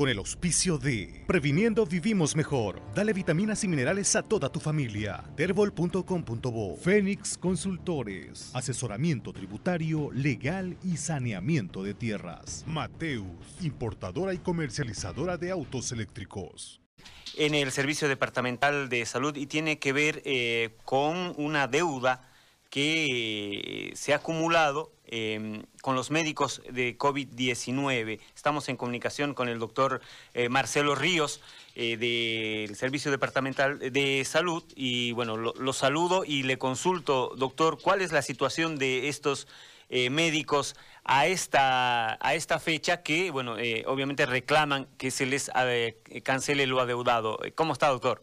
con el auspicio de Previniendo Vivimos Mejor. Dale vitaminas y minerales a toda tu familia. Terbol.com.bo Fénix Consultores. Asesoramiento tributario, legal y saneamiento de tierras. Mateus, importadora y comercializadora de autos eléctricos en el Servicio Departamental de Salud y tiene que ver eh, con una deuda que se ha acumulado em, con los médicos de COVID-19. Estamos en comunicación con el doctor eh, Marcelo Ríos eh, del Servicio Departamental de Salud y bueno, lo, saludo y le consulto, doctor, ¿cuál es la situación de estos eh, médicos a esta, a esta fecha que, bueno, obviamente reclaman que se les cancele lo adeudado? ¿Cómo está, doctor?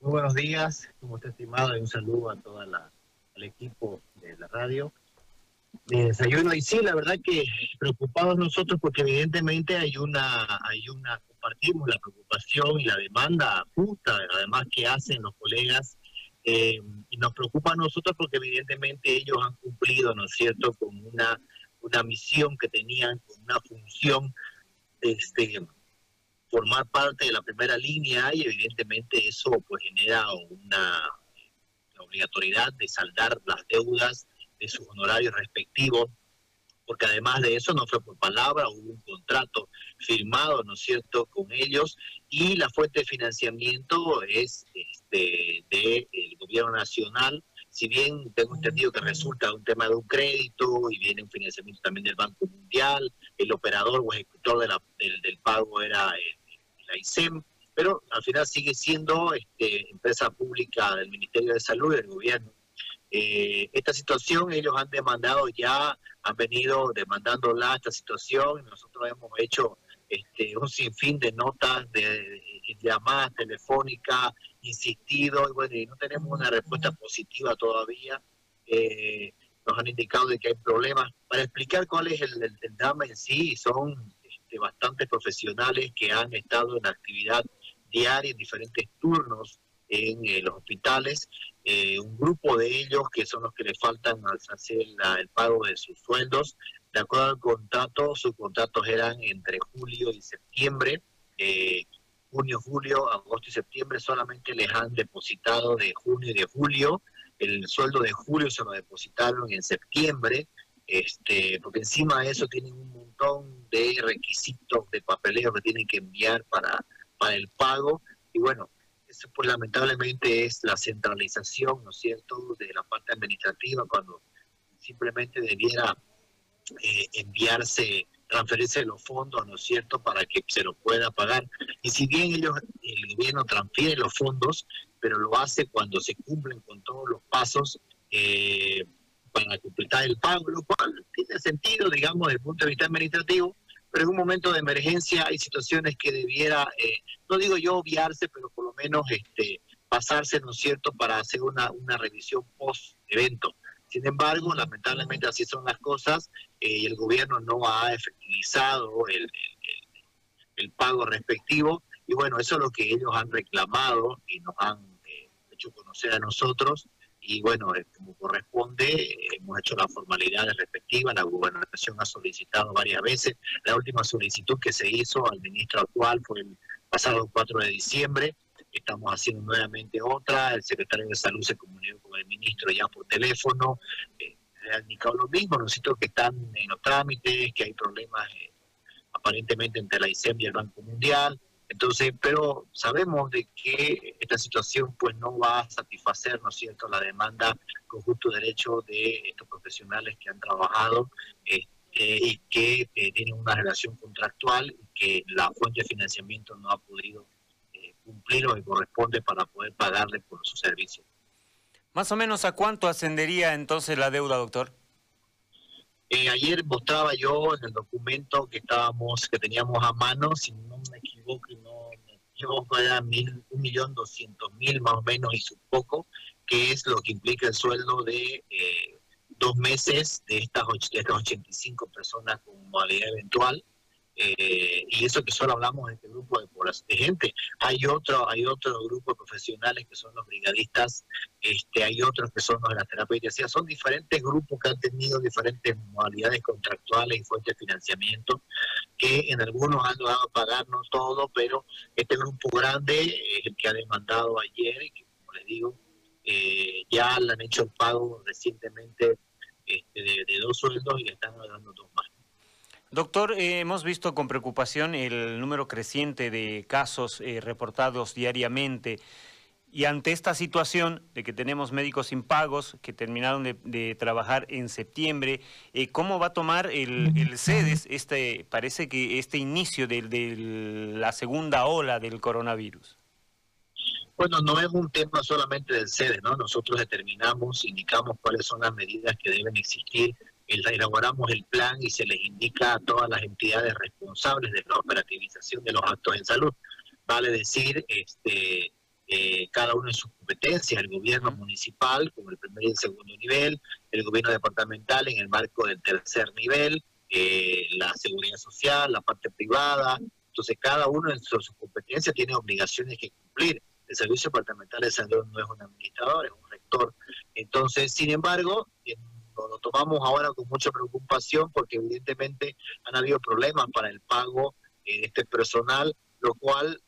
Muy buenos días, como está estimado, y un saludo a toda la al equipo de la radio de desayuno. Y sí la verdad que preocupados nosotros porque evidentemente hay una hay una compartimos la preocupación y la demanda justa además que hacen los colegas eh, y nos preocupa a nosotros porque evidentemente ellos han cumplido no es cierto con una una misión que tenían con una función este formar parte de la primera línea y evidentemente eso pues genera una obligatoriedad de saldar las deudas de sus honorarios respectivos, porque además de eso no fue por palabra, hubo un contrato firmado, ¿no es cierto?, con ellos, y la fuente de financiamiento es este, del gobierno nacional, si bien tengo entendido que resulta un tema de un crédito y viene un financiamiento también del Banco Mundial, el operador o ejecutor de la, del, pago era la ICEM, pero al final sigue siendo este, empresa pública del Ministerio de Salud y del gobierno. Eh, esta situación ellos han demandado ya, han venido demandándola esta situación, nosotros hemos hecho este, un sinfín de notas, de, llamadas telefónicas, insistido, y bueno, y no tenemos una respuesta positiva todavía. Eh, nos han indicado de que hay problemas. Para explicar cuál es el, el, drama en sí, son este, bastantes profesionales que han estado en actividad diaria en diferentes turnos en eh, los hospitales. Eh, un grupo de ellos que son los que le faltan al hacer el pago de sus sueldos. De acuerdo al contrato, sus contratos eran entre julio y septiembre. Eh, junio, julio, agosto y septiembre solamente les han depositado de junio y de julio. El sueldo de julio se lo depositaron en septiembre, este, porque encima de eso tienen un montón de requisitos de papeleo que tienen que enviar para para el pago. Y bueno, pues lamentablemente es la centralización, ¿no es cierto?, de la parte administrativa cuando simplemente debiera eh, enviarse, transferirse los fondos, ¿no es cierto?, para que se lo pueda pagar. Y si bien ellos, el gobierno transfiere los fondos, pero lo hace cuando se cumplen con todos los pasos eh, para completar el pago, lo cual tiene sentido, digamos, desde el punto de vista administrativo, pero en un momento de emergencia hay situaciones que debiera, eh, no digo yo obviarse, pero por lo menos este, pasarse, ¿no es cierto?, para hacer una, una revisión post-evento. Sin embargo, lamentablemente así son las cosas eh, y el gobierno no ha efectivizado el, el, pago respectivo y bueno, eso es lo que ellos han reclamado y nos han eh, hecho conocer a nosotros y bueno, eh, como corresponde, hemos hecho las formalidades respectivas, la gobernación ha solicitado varias veces, la última solicitud que se hizo al ministro actual fue el pasado 4 de diciembre, estamos haciendo nuevamente otra, el secretario de salud se comunicó con el ministro ya por teléfono, eh, ha indicado lo mismo, nosotros que están en los trámites, que hay problemas eh, aparentemente entre la ICEM y el Banco Mundial, entonces, pero sabemos de que esta situación pues no va a satisfacer, ¿no es cierto?, la demanda con justo derecho de estos profesionales que han trabajado este, y que eh, tienen una relación contractual y que la fuente de financiamiento no ha podido eh, cumplir lo que corresponde para poder pagarle por su servicio. Más o menos a cuánto ascendería entonces la deuda, doctor? Eh, ayer mostraba yo en el documento que estábamos, que teníamos a mano, si no me equivoco, no me equivoco, era mil, un millón doscientos mil más o menos y su poco, que es lo que implica el sueldo de eh, dos meses de estas, de estas 85 personas con modalidad eventual. Eh, y eso que solo hablamos de este grupo de, de gente. Hay otro, hay otro grupo de profesionales que son los brigadistas, este, hay otros que son los de la terapia son diferentes grupos que han tenido diferentes modalidades contractuales y fuentes de financiamiento. Que en algunos han logrado pagarnos todo, pero este grupo grande es el que ha demandado ayer y que, como les digo, eh, ya le han hecho el pago recientemente este, de, dos sueldos y le están dando dos más. Doctor, eh, hemos visto con preocupación el número creciente de casos eh, reportados diariamente. Y ante esta situación de que tenemos médicos impagos que terminaron de, trabajar en septiembre, eh, ¿cómo va a tomar el, el, CEDES este, parece que este inicio de, de, la segunda ola del coronavirus? Bueno, no es un tema solamente del CEDES, ¿no? Nosotros determinamos, indicamos cuáles son las medidas que deben existir, elaboramos el plan y se les indica a todas las entidades responsables de la operativización de los actos en salud. Vale decir, este eh, cada uno en su competencia, el gobierno municipal como el primer y el segundo nivel, el gobierno departamental en el marco del tercer nivel, eh, la seguridad social, la parte privada. Entonces, cada uno en su, competencia tiene obligaciones que cumplir. El Servicio Departamental de Salud no es un administrador, es un rector. Entonces, sin embargo, lo tomamos ahora con mucha preocupación porque evidentemente han habido problemas para el pago de este personal, lo cual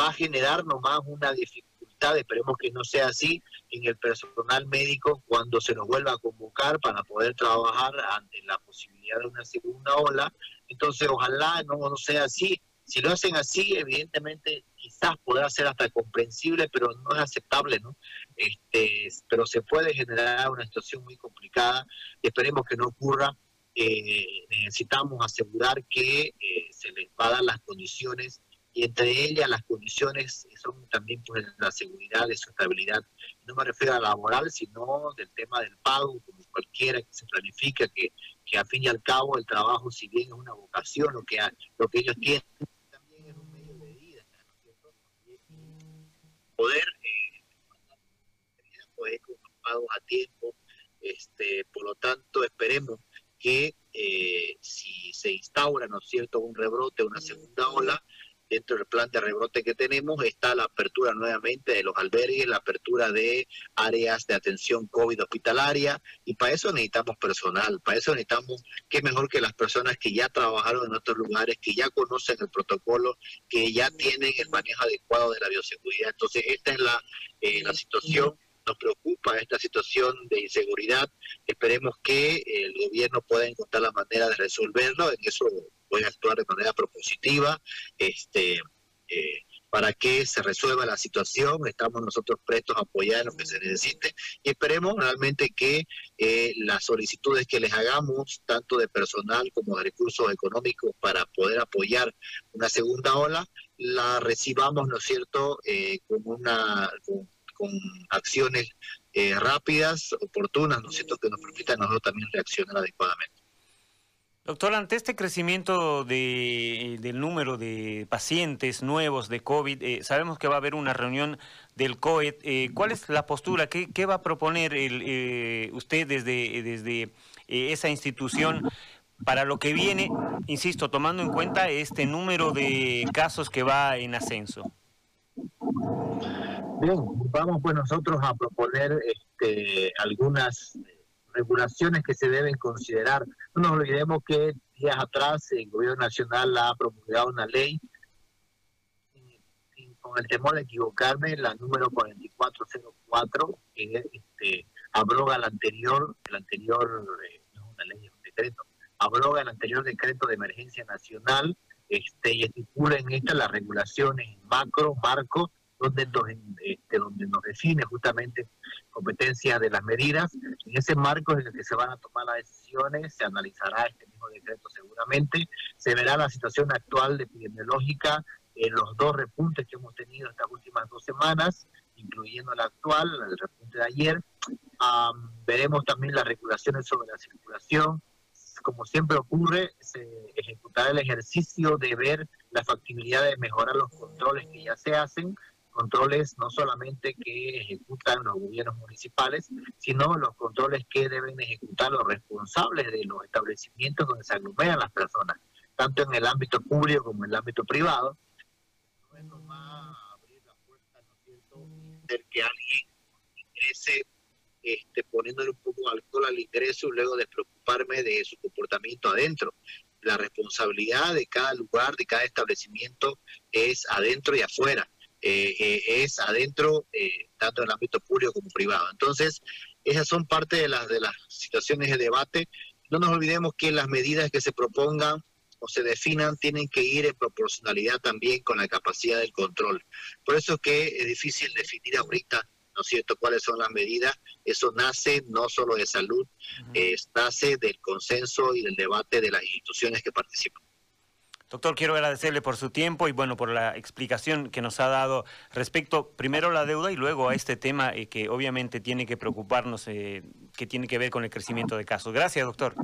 va a generar nomás una dificultad, esperemos que no sea así, en el personal médico cuando se nos vuelva a convocar para poder trabajar ante la posibilidad de una segunda ola. Entonces, ojalá no, no sea así. Si lo hacen así, evidentemente quizás podrá ser hasta comprensible, pero no es aceptable, ¿no? Este, pero se puede generar una situación muy complicada esperemos que no ocurra. Eh, necesitamos asegurar que eh, se les va a dar las condiciones y entre ellas las condiciones son también pues la seguridad, de su estabilidad. No me refiero a la laboral, sino del tema del pago, como cualquiera que se planifica, que, que a fin y al cabo el trabajo, si bien es una vocación, lo que, lo que ellos tienen, también es un medio de vida, Poder eh, poder con pagos a tiempo, este, por lo tanto esperemos que eh, si se instaura, ¿no es cierto?, un rebrote, una segunda ola, dentro del plan de rebrote que tenemos está la apertura nuevamente de los albergues, la apertura de áreas de atención COVID hospitalaria y para eso necesitamos personal, para eso necesitamos que mejor que las personas que ya trabajaron en otros lugares, que ya conocen el protocolo, que ya tienen el manejo adecuado de la bioseguridad. Entonces esta es la, eh, la situación nos preocupa esta situación de inseguridad. Esperemos que el gobierno pueda encontrar la manera de resolverlo. En eso a actuar de manera propositiva. Este, eh, para que se resuelva la situación. Estamos nosotros prestos a apoyar lo que se necesite y esperemos realmente que eh, las solicitudes que les hagamos, tanto de personal como de recursos económicos para poder apoyar una segunda ola, la recibamos, ¿no es cierto?, eh, con una con acciones rápidas, oportunas, ¿no es cierto?, que nos permitan a nosotros también reaccionar adecuadamente. Doctor, ante este crecimiento de, del número de pacientes nuevos de COVID, eh, sabemos que va a haber una reunión del COET. Eh, ¿Cuál es la postura? ¿Qué, va a proponer el, usted desde, desde esa institución para lo que viene, insisto, tomando en cuenta este número de casos que va en ascenso? Bien, vamos pues nosotros a proponer este, algunas regulaciones que se deben considerar. No nos olvidemos que días atrás el gobierno nacional ha promulgado una ley con el temor de equivocarme, la número 4404, que este, abroga el anterior, el anterior, eh, no una ley, un decreto, abroga el anterior decreto de emergencia nacional este, y estipula en esta las regulaciones macro, marco, donde nos, este, donde nos define justamente competencia de las medidas. En ese marco en el que se van a tomar las decisiones, se analizará este mismo decreto seguramente, se verá la situación actual epidemiológica en los dos repuntes que hemos tenido estas últimas dos semanas, incluyendo la actual, el repunte de ayer. veremos también las regulaciones sobre la circulación. Como siempre ocurre, se ejecutará el ejercicio de ver la factibilidad de mejorar los controles que ya se hacen, controles no solamente que ejecutan los gobiernos municipales, sino los controles que deben ejecutar los responsables de los establecimientos donde se aglomeran las personas, tanto en el ámbito público como en el ámbito privado. No va a abrir la puerta, ¿no es cierto?, de que alguien ingrese este, poniéndole un poco de alcohol al ingreso y luego despreocuparme de su comportamiento adentro. la responsabilidad de cada lugar, de cada establecimiento es adentro y afuera. Eh, eh, es adentro, eh, tanto en el ámbito público como privado. Entonces, esas son parte de las, de las situaciones de debate. No nos olvidemos que las medidas que se propongan o se definan tienen que ir en proporcionalidad también con la capacidad del control. Por eso es que es difícil definir ahorita, ¿no es cierto?, cuáles son las medidas. Eso nace no solo de salud, nace del consenso y del debate de las instituciones que participan. Doctor, quiero agradecerle por su tiempo y bueno, por la explicación que nos ha dado respecto primero a la deuda y luego a este tema eh, que obviamente tiene que preocuparnos, eh, que tiene que ver con el crecimiento de casos. Gracias, doctor.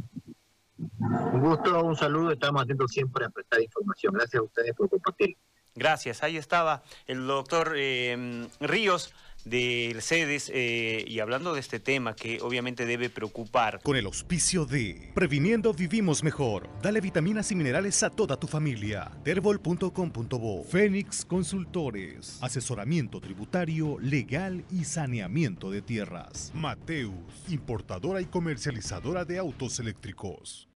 Un gusto, un saludo, estamos atentos siempre a prestar información. Gracias a ustedes por compartir. Gracias, ahí estaba el doctor eh, Ríos del CEDES eh, y hablando de este tema que obviamente debe preocupar. Con el auspicio de Previniendo Vivimos Mejor. Dale vitaminas y minerales a toda tu familia. Terbol.com.bo Fénix Consultores. Asesoramiento tributario, legal y saneamiento de tierras. Mateus, importadora y comercializadora de autos eléctricos.